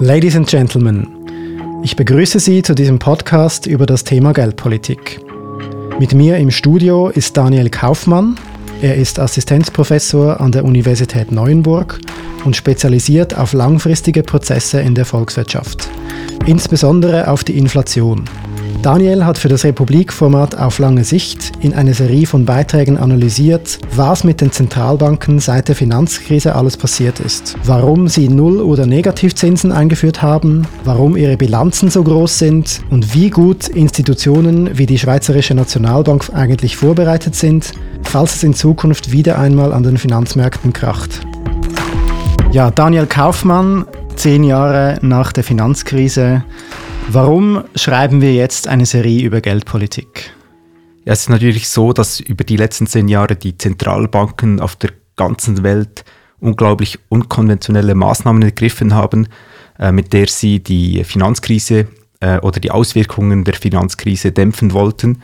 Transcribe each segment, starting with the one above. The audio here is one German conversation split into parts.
Ladies and Gentlemen, ich begrüße Sie zu diesem Podcast über das Thema Geldpolitik. Mit mir im Studio ist Daniel Kaufmann. Er ist Assistenzprofessor an der Universität Neuenburg und spezialisiert auf langfristige Prozesse in der Volkswirtschaft, insbesondere auf die Inflation. Daniel hat für das Republik-Format auf lange Sicht in einer Serie von Beiträgen analysiert, was mit den Zentralbanken seit der Finanzkrise alles passiert ist, warum sie Null- oder Negativzinsen eingeführt haben, warum ihre Bilanzen so groß sind und wie gut Institutionen wie die Schweizerische Nationalbank eigentlich vorbereitet sind, falls es in Zukunft wieder einmal an den Finanzmärkten kracht. Ja, Daniel Kaufmann, zehn Jahre nach der Finanzkrise, Warum schreiben wir jetzt eine Serie über Geldpolitik? Ja, es ist natürlich so, dass über die letzten zehn Jahre die Zentralbanken auf der ganzen Welt unglaublich unkonventionelle Maßnahmen ergriffen haben, äh, mit der sie die Finanzkrise äh, oder die Auswirkungen der Finanzkrise dämpfen wollten.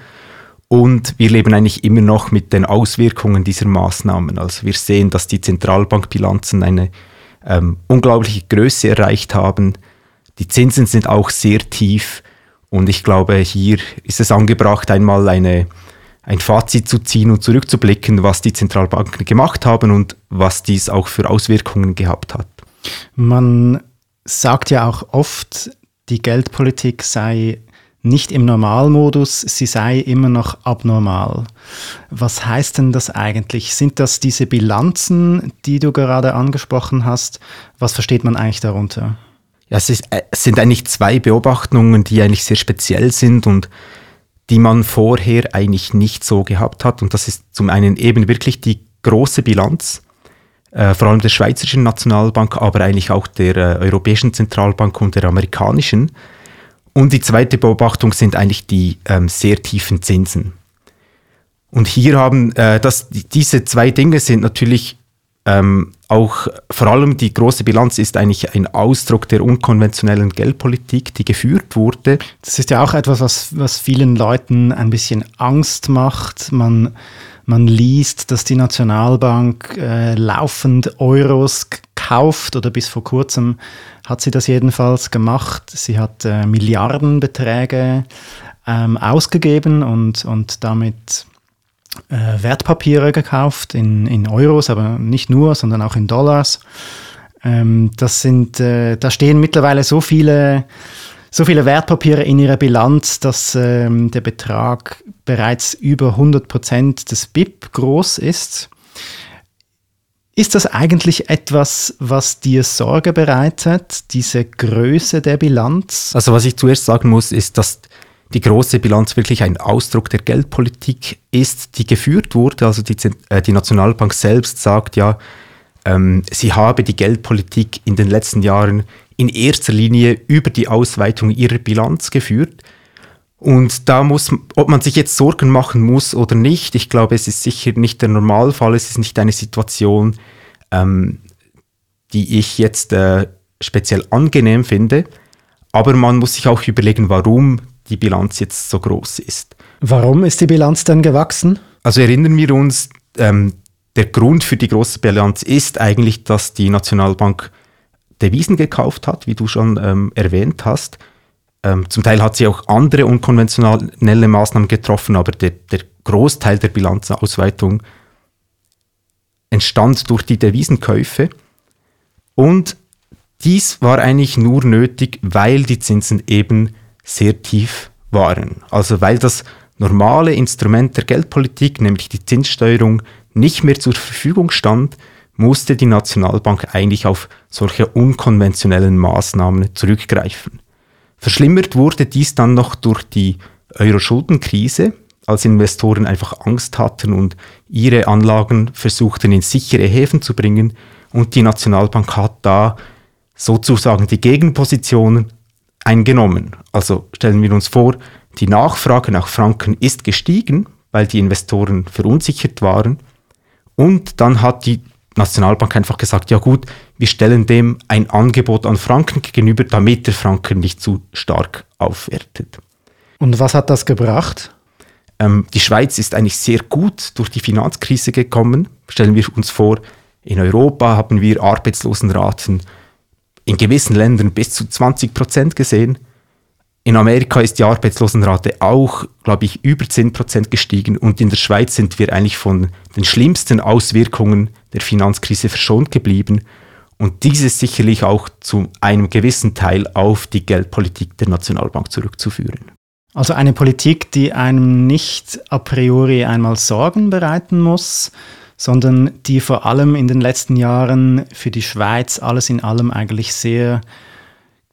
Und wir leben eigentlich immer noch mit den Auswirkungen dieser Maßnahmen. Also wir sehen, dass die Zentralbankbilanzen eine ähm, unglaubliche Größe erreicht haben. Die Zinsen sind auch sehr tief und ich glaube, hier ist es angebracht, einmal eine, ein Fazit zu ziehen und zurückzublicken, was die Zentralbanken gemacht haben und was dies auch für Auswirkungen gehabt hat. Man sagt ja auch oft, die Geldpolitik sei nicht im Normalmodus, sie sei immer noch abnormal. Was heißt denn das eigentlich? Sind das diese Bilanzen, die du gerade angesprochen hast? Was versteht man eigentlich darunter? Ja, es, ist, äh, es sind eigentlich zwei Beobachtungen, die eigentlich sehr speziell sind und die man vorher eigentlich nicht so gehabt hat. Und das ist zum einen eben wirklich die große Bilanz, äh, vor allem der Schweizerischen Nationalbank, aber eigentlich auch der äh, Europäischen Zentralbank und der amerikanischen. Und die zweite Beobachtung sind eigentlich die ähm, sehr tiefen Zinsen. Und hier haben äh, das, diese zwei Dinge sind natürlich ähm, auch vor allem die große Bilanz ist eigentlich ein Ausdruck der unkonventionellen Geldpolitik, die geführt wurde. Das ist ja auch etwas, was, was vielen Leuten ein bisschen Angst macht. Man, man liest, dass die Nationalbank äh, laufend Euros kauft oder bis vor kurzem hat sie das jedenfalls gemacht. Sie hat äh, Milliardenbeträge ähm, ausgegeben und, und damit äh, Wertpapiere gekauft in, in Euros, aber nicht nur, sondern auch in Dollars. Ähm, das sind, äh, da stehen mittlerweile so viele, so viele Wertpapiere in ihrer Bilanz, dass ähm, der Betrag bereits über 100 Prozent des BIP groß ist. Ist das eigentlich etwas, was dir Sorge bereitet, diese Größe der Bilanz? Also was ich zuerst sagen muss, ist, dass die große Bilanz wirklich ein Ausdruck der Geldpolitik ist, die geführt wurde. Also die, äh, die Nationalbank selbst sagt ja, ähm, sie habe die Geldpolitik in den letzten Jahren in erster Linie über die Ausweitung ihrer Bilanz geführt. Und da muss, ob man sich jetzt Sorgen machen muss oder nicht, ich glaube, es ist sicher nicht der Normalfall, es ist nicht eine Situation, ähm, die ich jetzt äh, speziell angenehm finde. Aber man muss sich auch überlegen, warum die Bilanz jetzt so groß ist. Warum ist die Bilanz dann gewachsen? Also erinnern wir uns, ähm, der Grund für die große Bilanz ist eigentlich, dass die Nationalbank Devisen gekauft hat, wie du schon ähm, erwähnt hast. Ähm, zum Teil hat sie auch andere unkonventionelle Maßnahmen getroffen, aber der, der Großteil der Bilanzausweitung entstand durch die Devisenkäufe. Und dies war eigentlich nur nötig, weil die Zinsen eben sehr tief waren. Also weil das normale Instrument der Geldpolitik, nämlich die Zinssteuerung, nicht mehr zur Verfügung stand, musste die Nationalbank eigentlich auf solche unkonventionellen Maßnahmen zurückgreifen. Verschlimmert wurde dies dann noch durch die Euro-Schuldenkrise, als Investoren einfach Angst hatten und ihre Anlagen versuchten in sichere Häfen zu bringen und die Nationalbank hat da sozusagen die Gegenpositionen eingenommen. Also stellen wir uns vor, die Nachfrage nach Franken ist gestiegen, weil die Investoren verunsichert waren. Und dann hat die Nationalbank einfach gesagt, ja gut, wir stellen dem ein Angebot an Franken gegenüber, damit der Franken nicht zu stark aufwertet. Und was hat das gebracht? Ähm, die Schweiz ist eigentlich sehr gut durch die Finanzkrise gekommen. Stellen wir uns vor, in Europa haben wir Arbeitslosenraten in gewissen Ländern bis zu 20 Prozent gesehen. In Amerika ist die Arbeitslosenrate auch, glaube ich, über 10 Prozent gestiegen und in der Schweiz sind wir eigentlich von den schlimmsten Auswirkungen der Finanzkrise verschont geblieben. Und dies ist sicherlich auch zu einem gewissen Teil auf die Geldpolitik der Nationalbank zurückzuführen. Also eine Politik, die einem nicht a priori einmal Sorgen bereiten muss, sondern die vor allem in den letzten Jahren für die Schweiz alles in allem eigentlich sehr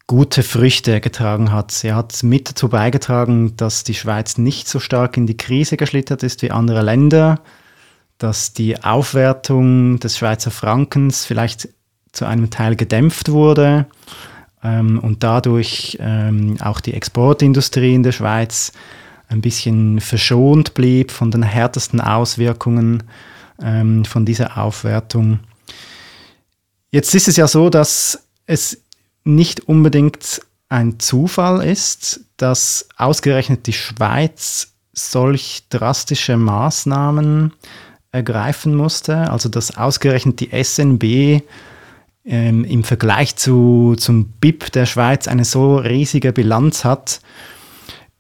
gute Früchte getragen hat. Sie hat mit dazu beigetragen, dass die Schweiz nicht so stark in die Krise geschlittert ist wie andere Länder, dass die Aufwertung des Schweizer Frankens vielleicht zu einem Teil gedämpft wurde ähm, und dadurch ähm, auch die Exportindustrie in der Schweiz ein bisschen verschont blieb von den härtesten Auswirkungen ähm, von dieser Aufwertung. Jetzt ist es ja so, dass es nicht unbedingt ein Zufall ist, dass ausgerechnet die Schweiz solch drastische Maßnahmen ergreifen musste, also dass ausgerechnet die SNB ähm, im Vergleich zu, zum BIP der Schweiz eine so riesige Bilanz hat.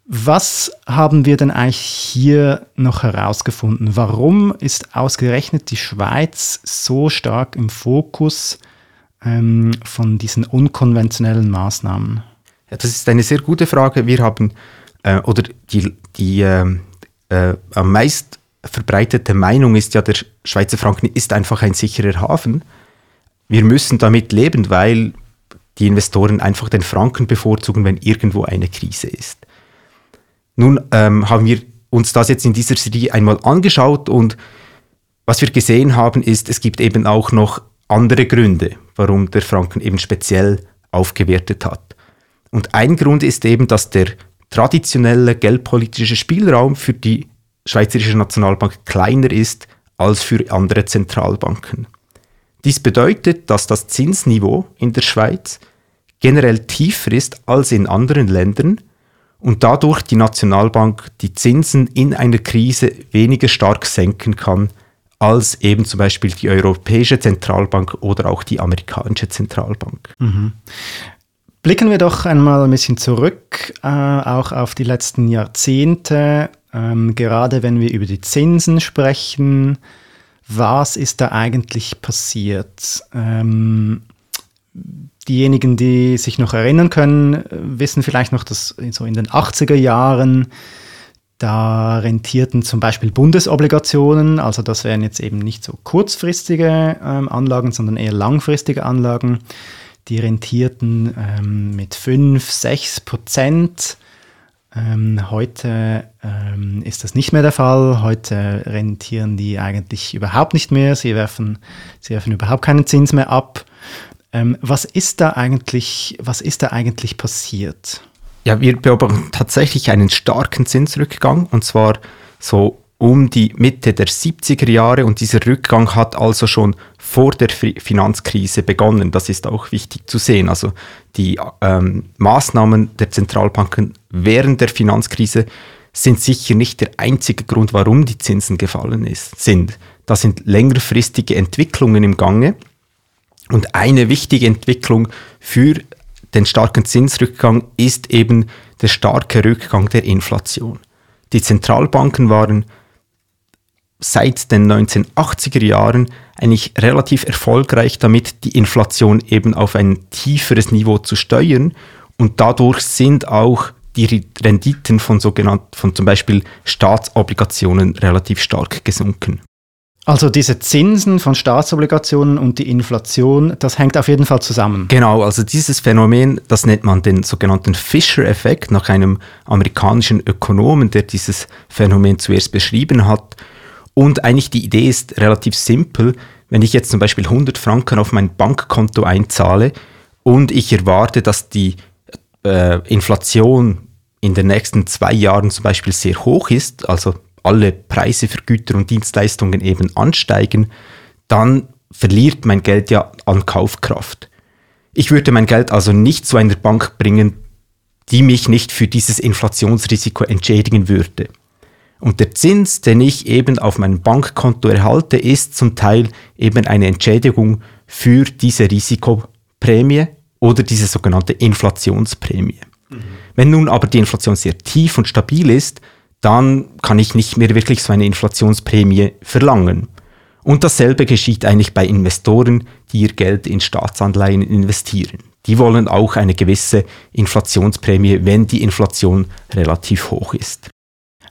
Was haben wir denn eigentlich hier noch herausgefunden? Warum ist ausgerechnet die Schweiz so stark im Fokus ähm, von diesen unkonventionellen Maßnahmen? Ja, das ist eine sehr gute Frage. Wir haben, äh, oder die, die äh, äh, am meist verbreitete Meinung ist ja, der Schweizer Franken ist einfach ein sicherer Hafen wir müssen damit leben, weil die Investoren einfach den Franken bevorzugen, wenn irgendwo eine Krise ist. Nun ähm, haben wir uns das jetzt in dieser Serie einmal angeschaut und was wir gesehen haben, ist, es gibt eben auch noch andere Gründe, warum der Franken eben speziell aufgewertet hat. Und ein Grund ist eben, dass der traditionelle geldpolitische Spielraum für die Schweizerische Nationalbank kleiner ist als für andere Zentralbanken. Dies bedeutet, dass das Zinsniveau in der Schweiz generell tiefer ist als in anderen Ländern und dadurch die Nationalbank die Zinsen in einer Krise weniger stark senken kann als eben zum Beispiel die Europäische Zentralbank oder auch die amerikanische Zentralbank. Mhm. Blicken wir doch einmal ein bisschen zurück, äh, auch auf die letzten Jahrzehnte, ähm, gerade wenn wir über die Zinsen sprechen was ist da eigentlich passiert? Ähm, diejenigen, die sich noch erinnern können, wissen vielleicht noch, dass so in den 80er Jahren da rentierten zum Beispiel Bundesobligationen, also das wären jetzt eben nicht so kurzfristige ähm, Anlagen, sondern eher langfristige Anlagen. Die rentierten ähm, mit 5, 6 Prozent ähm, heute ähm, ist das nicht mehr der Fall. Heute rentieren die eigentlich überhaupt nicht mehr. Sie werfen, sie werfen überhaupt keinen Zins mehr ab. Ähm, was ist da eigentlich, was ist da eigentlich passiert? Ja, wir beobachten tatsächlich einen starken Zinsrückgang und zwar so um die Mitte der 70er Jahre und dieser Rückgang hat also schon vor der Finanzkrise begonnen. Das ist auch wichtig zu sehen. Also die ähm, Maßnahmen der Zentralbanken während der Finanzkrise sind sicher nicht der einzige Grund, warum die Zinsen gefallen ist, sind. Da sind längerfristige Entwicklungen im Gange. Und eine wichtige Entwicklung für den starken Zinsrückgang ist eben der starke Rückgang der Inflation. Die Zentralbanken waren seit den 1980er Jahren eigentlich relativ erfolgreich damit, die Inflation eben auf ein tieferes Niveau zu steuern und dadurch sind auch die Renditen von sogenannten, von zum Beispiel Staatsobligationen relativ stark gesunken. Also diese Zinsen von Staatsobligationen und die Inflation, das hängt auf jeden Fall zusammen. Genau, also dieses Phänomen, das nennt man den sogenannten Fisher-Effekt nach einem amerikanischen Ökonomen, der dieses Phänomen zuerst beschrieben hat. Und eigentlich die Idee ist relativ simpel. Wenn ich jetzt zum Beispiel 100 Franken auf mein Bankkonto einzahle und ich erwarte, dass die äh, Inflation in den nächsten zwei Jahren zum Beispiel sehr hoch ist, also alle Preise für Güter und Dienstleistungen eben ansteigen, dann verliert mein Geld ja an Kaufkraft. Ich würde mein Geld also nicht zu einer Bank bringen, die mich nicht für dieses Inflationsrisiko entschädigen würde. Und der Zins, den ich eben auf meinem Bankkonto erhalte, ist zum Teil eben eine Entschädigung für diese Risikoprämie, oder diese sogenannte Inflationsprämie. Mhm. Wenn nun aber die Inflation sehr tief und stabil ist, dann kann ich nicht mehr wirklich so eine Inflationsprämie verlangen. Und dasselbe geschieht eigentlich bei Investoren, die ihr Geld in Staatsanleihen investieren. Die wollen auch eine gewisse Inflationsprämie, wenn die Inflation relativ hoch ist.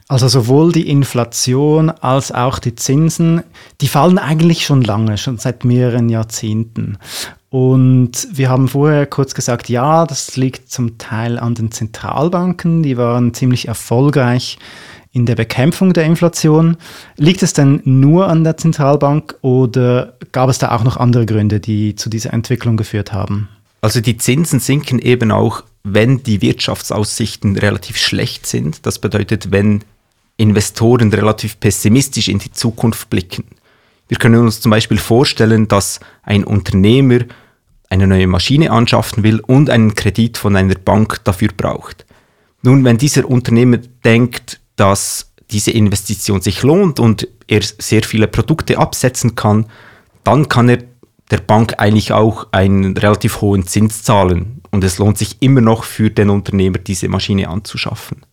Also sowohl die Inflation als auch die Zinsen, die fallen eigentlich schon lange, schon seit mehreren Jahrzehnten. Und wir haben vorher kurz gesagt, ja, das liegt zum Teil an den Zentralbanken, die waren ziemlich erfolgreich in der Bekämpfung der Inflation. Liegt es denn nur an der Zentralbank oder gab es da auch noch andere Gründe, die zu dieser Entwicklung geführt haben? Also die Zinsen sinken eben auch, wenn die Wirtschaftsaussichten relativ schlecht sind. Das bedeutet, wenn Investoren relativ pessimistisch in die Zukunft blicken. Wir können uns zum Beispiel vorstellen, dass ein Unternehmer eine neue Maschine anschaffen will und einen Kredit von einer Bank dafür braucht. Nun, wenn dieser Unternehmer denkt, dass diese Investition sich lohnt und er sehr viele Produkte absetzen kann, dann kann er der Bank eigentlich auch einen relativ hohen Zins zahlen und es lohnt sich immer noch für den Unternehmer, diese Maschine anzuschaffen.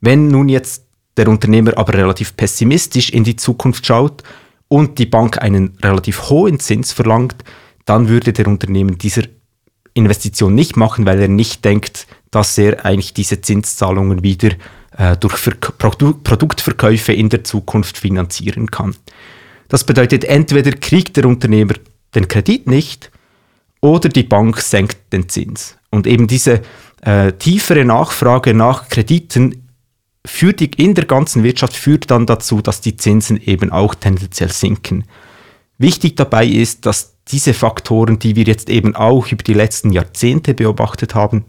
Wenn nun jetzt der Unternehmer aber relativ pessimistisch in die Zukunft schaut und die Bank einen relativ hohen Zins verlangt, dann würde der Unternehmer diese Investition nicht machen, weil er nicht denkt, dass er eigentlich diese Zinszahlungen wieder äh, durch Ver Produ Produktverkäufe in der Zukunft finanzieren kann. Das bedeutet, entweder kriegt der Unternehmer den Kredit nicht oder die Bank senkt den Zins. Und eben diese äh, tiefere Nachfrage nach Krediten für die, in der ganzen Wirtschaft führt dann dazu, dass die Zinsen eben auch tendenziell sinken. Wichtig dabei ist, dass diese Faktoren, die wir jetzt eben auch über die letzten Jahrzehnte beobachtet haben,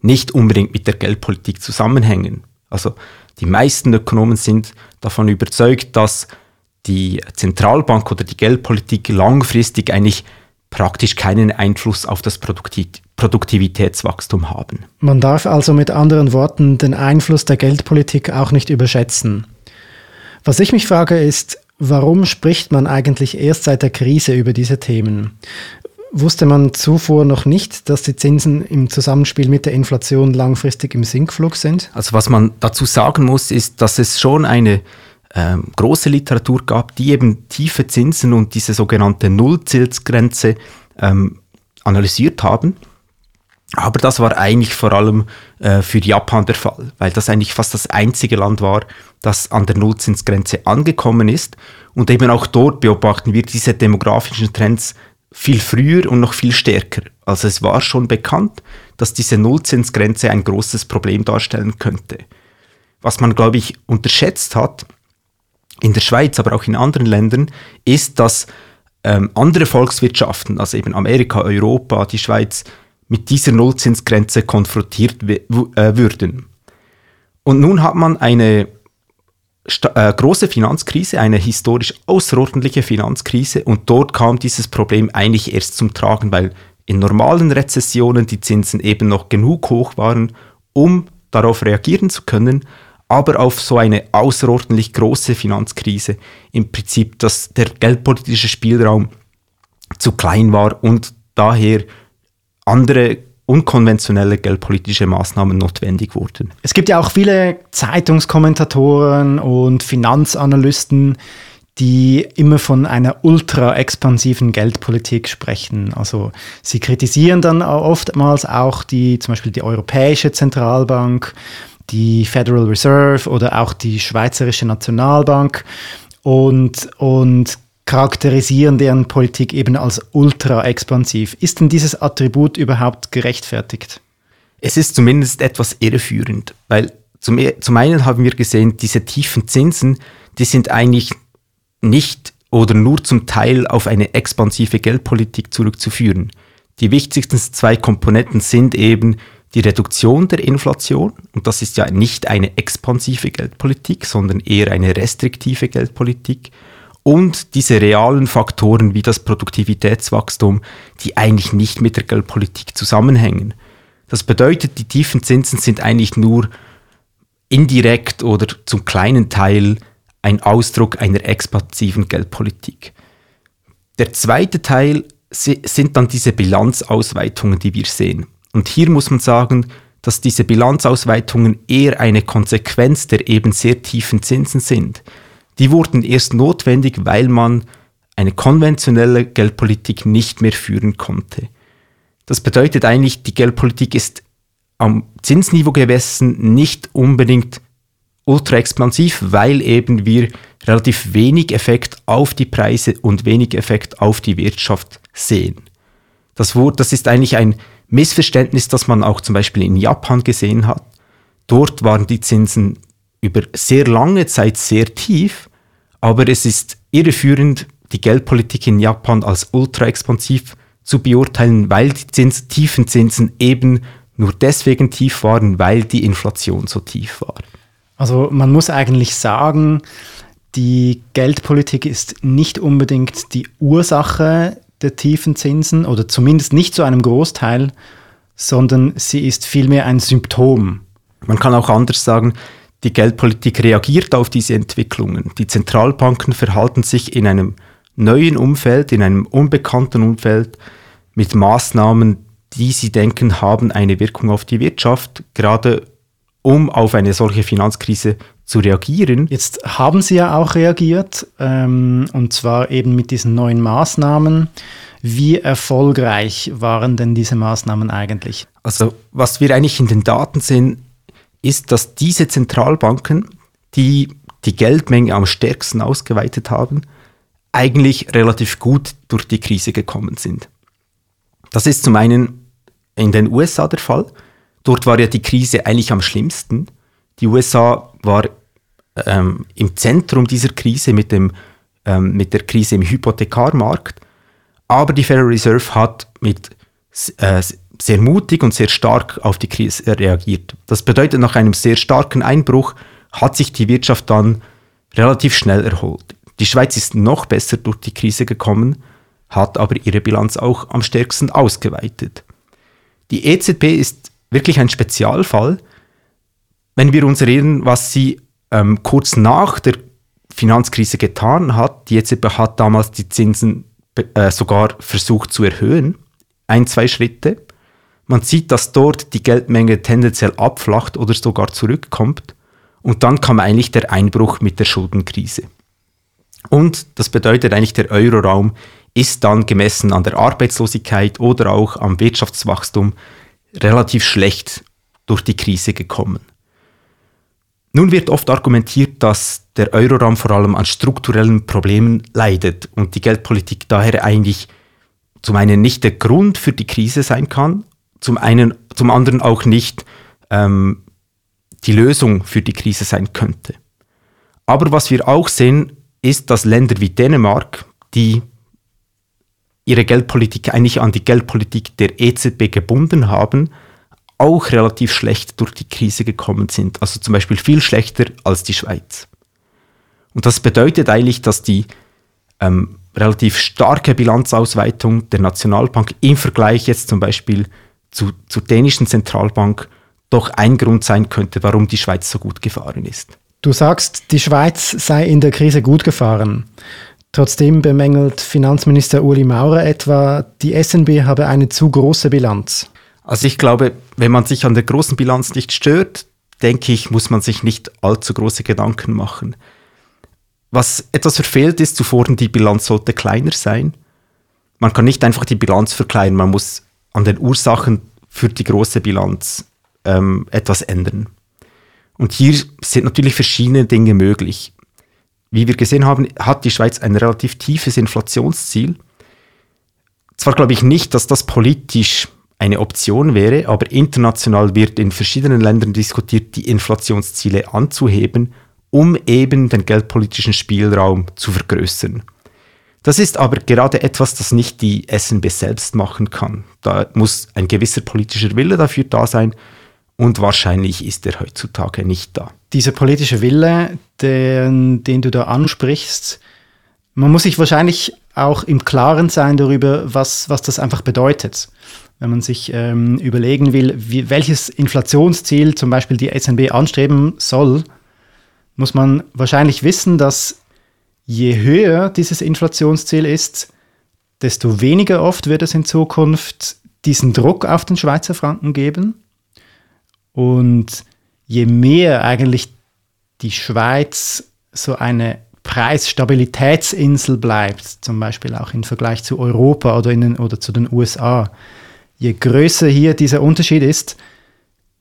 nicht unbedingt mit der Geldpolitik zusammenhängen. Also die meisten Ökonomen sind davon überzeugt, dass die Zentralbank oder die Geldpolitik langfristig eigentlich praktisch keinen Einfluss auf das Produktivitätswachstum haben. Man darf also mit anderen Worten den Einfluss der Geldpolitik auch nicht überschätzen. Was ich mich frage ist, warum spricht man eigentlich erst seit der Krise über diese Themen? Wusste man zuvor noch nicht, dass die Zinsen im Zusammenspiel mit der Inflation langfristig im Sinkflug sind? Also was man dazu sagen muss, ist, dass es schon eine ähm, große Literatur gab, die eben tiefe Zinsen und diese sogenannte Nullzinsgrenze ähm, analysiert haben. Aber das war eigentlich vor allem äh, für Japan der Fall, weil das eigentlich fast das einzige Land war, das an der Nullzinsgrenze angekommen ist. Und eben auch dort beobachten wir diese demografischen Trends viel früher und noch viel stärker. Also es war schon bekannt, dass diese Nullzinsgrenze ein großes Problem darstellen könnte. Was man, glaube ich, unterschätzt hat, in der Schweiz, aber auch in anderen Ländern, ist, dass ähm, andere Volkswirtschaften, also eben Amerika, Europa, die Schweiz, mit dieser Nullzinsgrenze konfrontiert äh, würden. Und nun hat man eine äh, große Finanzkrise, eine historisch außerordentliche Finanzkrise und dort kam dieses Problem eigentlich erst zum Tragen, weil in normalen Rezessionen die Zinsen eben noch genug hoch waren, um darauf reagieren zu können, aber auf so eine außerordentlich große Finanzkrise im Prinzip, dass der geldpolitische Spielraum zu klein war und daher andere unkonventionelle geldpolitische Maßnahmen notwendig wurden. Es gibt ja auch viele Zeitungskommentatoren und Finanzanalysten, die immer von einer ultra expansiven Geldpolitik sprechen. Also sie kritisieren dann oftmals auch die, zum Beispiel die Europäische Zentralbank die Federal Reserve oder auch die Schweizerische Nationalbank und, und charakterisieren deren Politik eben als ultra expansiv. Ist denn dieses Attribut überhaupt gerechtfertigt? Es ist zumindest etwas irreführend, weil zum, zum einen haben wir gesehen, diese tiefen Zinsen, die sind eigentlich nicht oder nur zum Teil auf eine expansive Geldpolitik zurückzuführen. Die wichtigsten zwei Komponenten sind eben die Reduktion der Inflation, und das ist ja nicht eine expansive Geldpolitik, sondern eher eine restriktive Geldpolitik, und diese realen Faktoren wie das Produktivitätswachstum, die eigentlich nicht mit der Geldpolitik zusammenhängen. Das bedeutet, die tiefen Zinsen sind eigentlich nur indirekt oder zum kleinen Teil ein Ausdruck einer expansiven Geldpolitik. Der zweite Teil sind dann diese Bilanzausweitungen, die wir sehen. Und hier muss man sagen, dass diese Bilanzausweitungen eher eine Konsequenz der eben sehr tiefen Zinsen sind. Die wurden erst notwendig, weil man eine konventionelle Geldpolitik nicht mehr führen konnte. Das bedeutet eigentlich, die Geldpolitik ist am Zinsniveau gemessen nicht unbedingt ultra expansiv, weil eben wir relativ wenig Effekt auf die Preise und wenig Effekt auf die Wirtschaft sehen. Das, das ist eigentlich ein Missverständnis, das man auch zum Beispiel in Japan gesehen hat. Dort waren die Zinsen über sehr lange Zeit sehr tief, aber es ist irreführend, die Geldpolitik in Japan als ultra expansiv zu beurteilen, weil die Zins, tiefen Zinsen eben nur deswegen tief waren, weil die Inflation so tief war. Also man muss eigentlich sagen, die Geldpolitik ist nicht unbedingt die Ursache der tiefen Zinsen oder zumindest nicht zu einem Großteil, sondern sie ist vielmehr ein Symptom. Man kann auch anders sagen, die Geldpolitik reagiert auf diese Entwicklungen. Die Zentralbanken verhalten sich in einem neuen Umfeld, in einem unbekannten Umfeld mit Maßnahmen, die sie denken, haben eine Wirkung auf die Wirtschaft, gerade um auf eine solche Finanzkrise zu reagieren. Jetzt haben Sie ja auch reagiert, ähm, und zwar eben mit diesen neuen Maßnahmen. Wie erfolgreich waren denn diese Maßnahmen eigentlich? Also was wir eigentlich in den Daten sehen, ist, dass diese Zentralbanken, die die Geldmenge am stärksten ausgeweitet haben, eigentlich relativ gut durch die Krise gekommen sind. Das ist zum einen in den USA der Fall. Dort war ja die Krise eigentlich am schlimmsten. Die USA war ähm, im Zentrum dieser Krise mit, dem, ähm, mit der Krise im Hypothekarmarkt. Aber die Federal Reserve hat mit äh, sehr mutig und sehr stark auf die Krise reagiert. Das bedeutet, nach einem sehr starken Einbruch hat sich die Wirtschaft dann relativ schnell erholt. Die Schweiz ist noch besser durch die Krise gekommen, hat aber ihre Bilanz auch am stärksten ausgeweitet. Die EZB ist wirklich ein Spezialfall. Wenn wir uns reden, was sie ähm, kurz nach der Finanzkrise getan hat, die EZB hat damals die Zinsen äh, sogar versucht zu erhöhen, ein, zwei Schritte. Man sieht, dass dort die Geldmenge tendenziell abflacht oder sogar zurückkommt. Und dann kam eigentlich der Einbruch mit der Schuldenkrise. Und das bedeutet eigentlich, der Euroraum ist dann gemessen an der Arbeitslosigkeit oder auch am Wirtschaftswachstum relativ schlecht durch die Krise gekommen. Nun wird oft argumentiert, dass der Euroraum vor allem an strukturellen Problemen leidet und die Geldpolitik daher eigentlich zum einen nicht der Grund für die Krise sein kann, zum einen, zum anderen auch nicht ähm, die Lösung für die Krise sein könnte. Aber was wir auch sehen, ist, dass Länder wie Dänemark, die ihre Geldpolitik eigentlich an die Geldpolitik der EZB gebunden haben, auch relativ schlecht durch die Krise gekommen sind. Also zum Beispiel viel schlechter als die Schweiz. Und das bedeutet eigentlich, dass die ähm, relativ starke Bilanzausweitung der Nationalbank im Vergleich jetzt zum Beispiel zu, zur dänischen Zentralbank doch ein Grund sein könnte, warum die Schweiz so gut gefahren ist. Du sagst, die Schweiz sei in der Krise gut gefahren. Trotzdem bemängelt Finanzminister Uli Maurer etwa, die SNB habe eine zu große Bilanz. Also ich glaube, wenn man sich an der großen Bilanz nicht stört, denke ich, muss man sich nicht allzu große Gedanken machen. Was etwas verfehlt ist, zuvor die Bilanz sollte kleiner sein. Man kann nicht einfach die Bilanz verkleinern, man muss an den Ursachen für die große Bilanz ähm, etwas ändern. Und hier sind natürlich verschiedene Dinge möglich. Wie wir gesehen haben, hat die Schweiz ein relativ tiefes Inflationsziel. Zwar glaube ich nicht, dass das politisch eine Option wäre, aber international wird in verschiedenen Ländern diskutiert, die Inflationsziele anzuheben, um eben den geldpolitischen Spielraum zu vergrößern. Das ist aber gerade etwas, das nicht die SNB selbst machen kann. Da muss ein gewisser politischer Wille dafür da sein und wahrscheinlich ist er heutzutage nicht da. Dieser politische Wille, den, den du da ansprichst, man muss sich wahrscheinlich auch im Klaren sein darüber, was, was das einfach bedeutet. Wenn man sich ähm, überlegen will, wie, welches Inflationsziel zum Beispiel die SNB anstreben soll, muss man wahrscheinlich wissen, dass je höher dieses Inflationsziel ist, desto weniger oft wird es in Zukunft diesen Druck auf den Schweizer Franken geben. Und je mehr eigentlich die Schweiz so eine Preisstabilitätsinsel bleibt, zum Beispiel auch im Vergleich zu Europa oder, in den, oder zu den USA, je größer hier dieser Unterschied ist,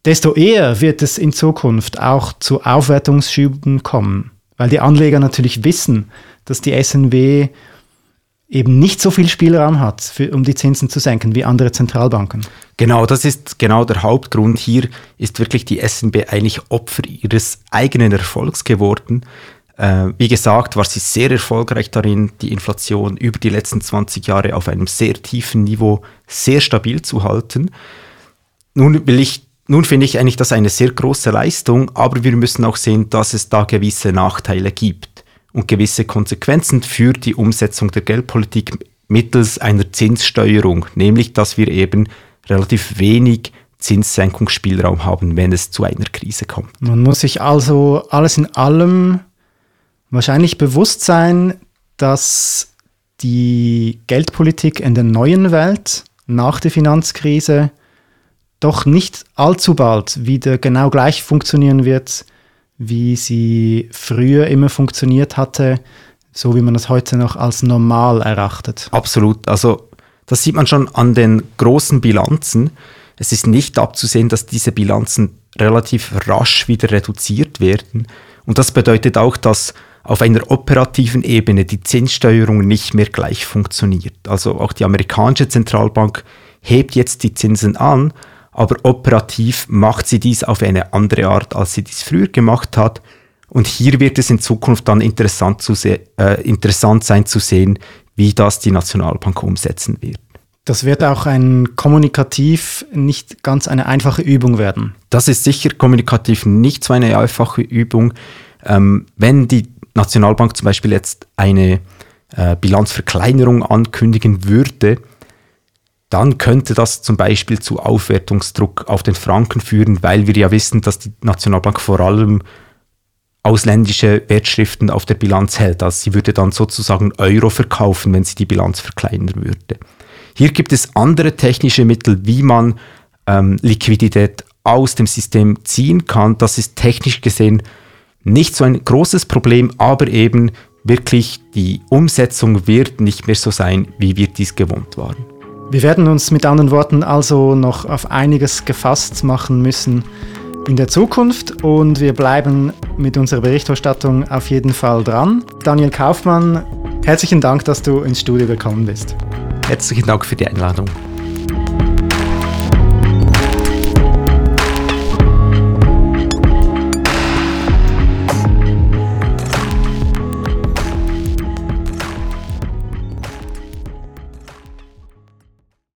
desto eher wird es in Zukunft auch zu Aufwertungsschüben kommen, weil die Anleger natürlich wissen, dass die SNW eben nicht so viel Spielraum hat, für, um die Zinsen zu senken wie andere Zentralbanken. Genau, das ist genau der Hauptgrund. Hier ist wirklich die SNB eigentlich Opfer ihres eigenen Erfolgs geworden. Äh, wie gesagt, war sie sehr erfolgreich darin, die Inflation über die letzten 20 Jahre auf einem sehr tiefen Niveau sehr stabil zu halten. Nun will ich nun finde ich eigentlich das eine sehr große Leistung, aber wir müssen auch sehen, dass es da gewisse Nachteile gibt und gewisse Konsequenzen für die Umsetzung der Geldpolitik mittels einer Zinssteuerung, nämlich dass wir eben relativ wenig Zinssenkungsspielraum haben, wenn es zu einer Krise kommt. Man muss sich also alles in allem wahrscheinlich bewusst sein, dass die Geldpolitik in der neuen Welt nach der Finanzkrise doch nicht allzu bald wieder genau gleich funktionieren wird, wie sie früher immer funktioniert hatte, so wie man das heute noch als normal erachtet. Absolut. Also das sieht man schon an den großen Bilanzen. Es ist nicht abzusehen, dass diese Bilanzen relativ rasch wieder reduziert werden. Und das bedeutet auch, dass auf einer operativen Ebene die Zinssteuerung nicht mehr gleich funktioniert. Also auch die amerikanische Zentralbank hebt jetzt die Zinsen an, aber operativ macht sie dies auf eine andere Art, als sie dies früher gemacht hat. Und hier wird es in Zukunft dann interessant, zu äh, interessant sein zu sehen, wie das die Nationalbank umsetzen wird. Das wird auch ein kommunikativ nicht ganz eine einfache Übung werden. Das ist sicher kommunikativ nicht so eine einfache Übung. Ähm, wenn die Nationalbank zum Beispiel jetzt eine äh, Bilanzverkleinerung ankündigen würde, dann könnte das zum Beispiel zu Aufwertungsdruck auf den Franken führen, weil wir ja wissen, dass die Nationalbank vor allem ausländische Wertschriften auf der Bilanz hält. Also sie würde dann sozusagen Euro verkaufen, wenn sie die Bilanz verkleinern würde. Hier gibt es andere technische Mittel, wie man ähm, Liquidität aus dem System ziehen kann. Das ist technisch gesehen nicht so ein großes Problem, aber eben wirklich die Umsetzung wird nicht mehr so sein, wie wir dies gewohnt waren. Wir werden uns mit anderen Worten also noch auf einiges gefasst machen müssen in der Zukunft und wir bleiben mit unserer Berichterstattung auf jeden Fall dran. Daniel Kaufmann, herzlichen Dank, dass du ins Studio gekommen bist. Herzlichen Dank für die Einladung.